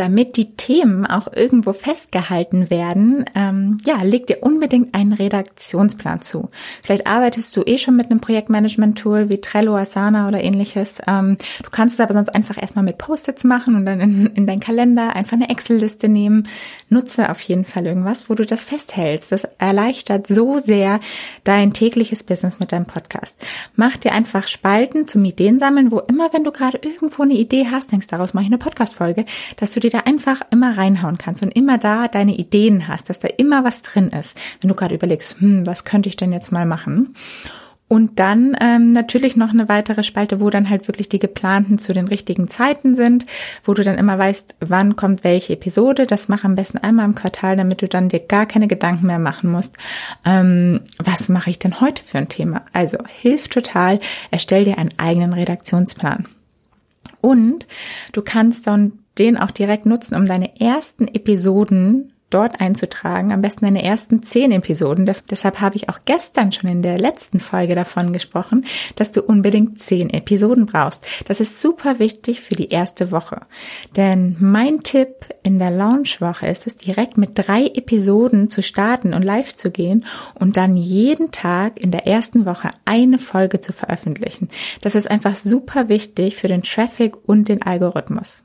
damit die Themen auch irgendwo festgehalten werden, ähm, ja, leg dir unbedingt einen Redaktionsplan zu. Vielleicht arbeitest du eh schon mit einem Projektmanagement-Tool wie Trello, Asana oder ähnliches. Ähm, du kannst es aber sonst einfach erstmal mit Post-its machen und dann in, in deinen Kalender einfach eine Excel-Liste nehmen. Nutze auf jeden Fall irgendwas, wo du das festhältst. Das erleichtert so sehr dein tägliches Business mit deinem Podcast. Mach dir einfach Spalten zum Ideen sammeln, wo immer, wenn du gerade irgendwo eine Idee hast, denkst, daraus mache ich eine Podcast-Folge, dass du dir da einfach immer reinhauen kannst und immer da deine Ideen hast, dass da immer was drin ist, wenn du gerade überlegst, hm, was könnte ich denn jetzt mal machen? Und dann ähm, natürlich noch eine weitere Spalte, wo dann halt wirklich die geplanten zu den richtigen Zeiten sind, wo du dann immer weißt, wann kommt welche Episode. Das mach am besten einmal im Quartal, damit du dann dir gar keine Gedanken mehr machen musst. Ähm, was mache ich denn heute für ein Thema? Also hilft total, erstell dir einen eigenen Redaktionsplan. Und du kannst dann den auch direkt nutzen, um deine ersten Episoden dort einzutragen, am besten deine ersten zehn Episoden. Deshalb habe ich auch gestern schon in der letzten Folge davon gesprochen, dass du unbedingt zehn Episoden brauchst. Das ist super wichtig für die erste Woche. Denn mein Tipp in der Launchwoche ist es, direkt mit drei Episoden zu starten und live zu gehen und dann jeden Tag in der ersten Woche eine Folge zu veröffentlichen. Das ist einfach super wichtig für den Traffic und den Algorithmus.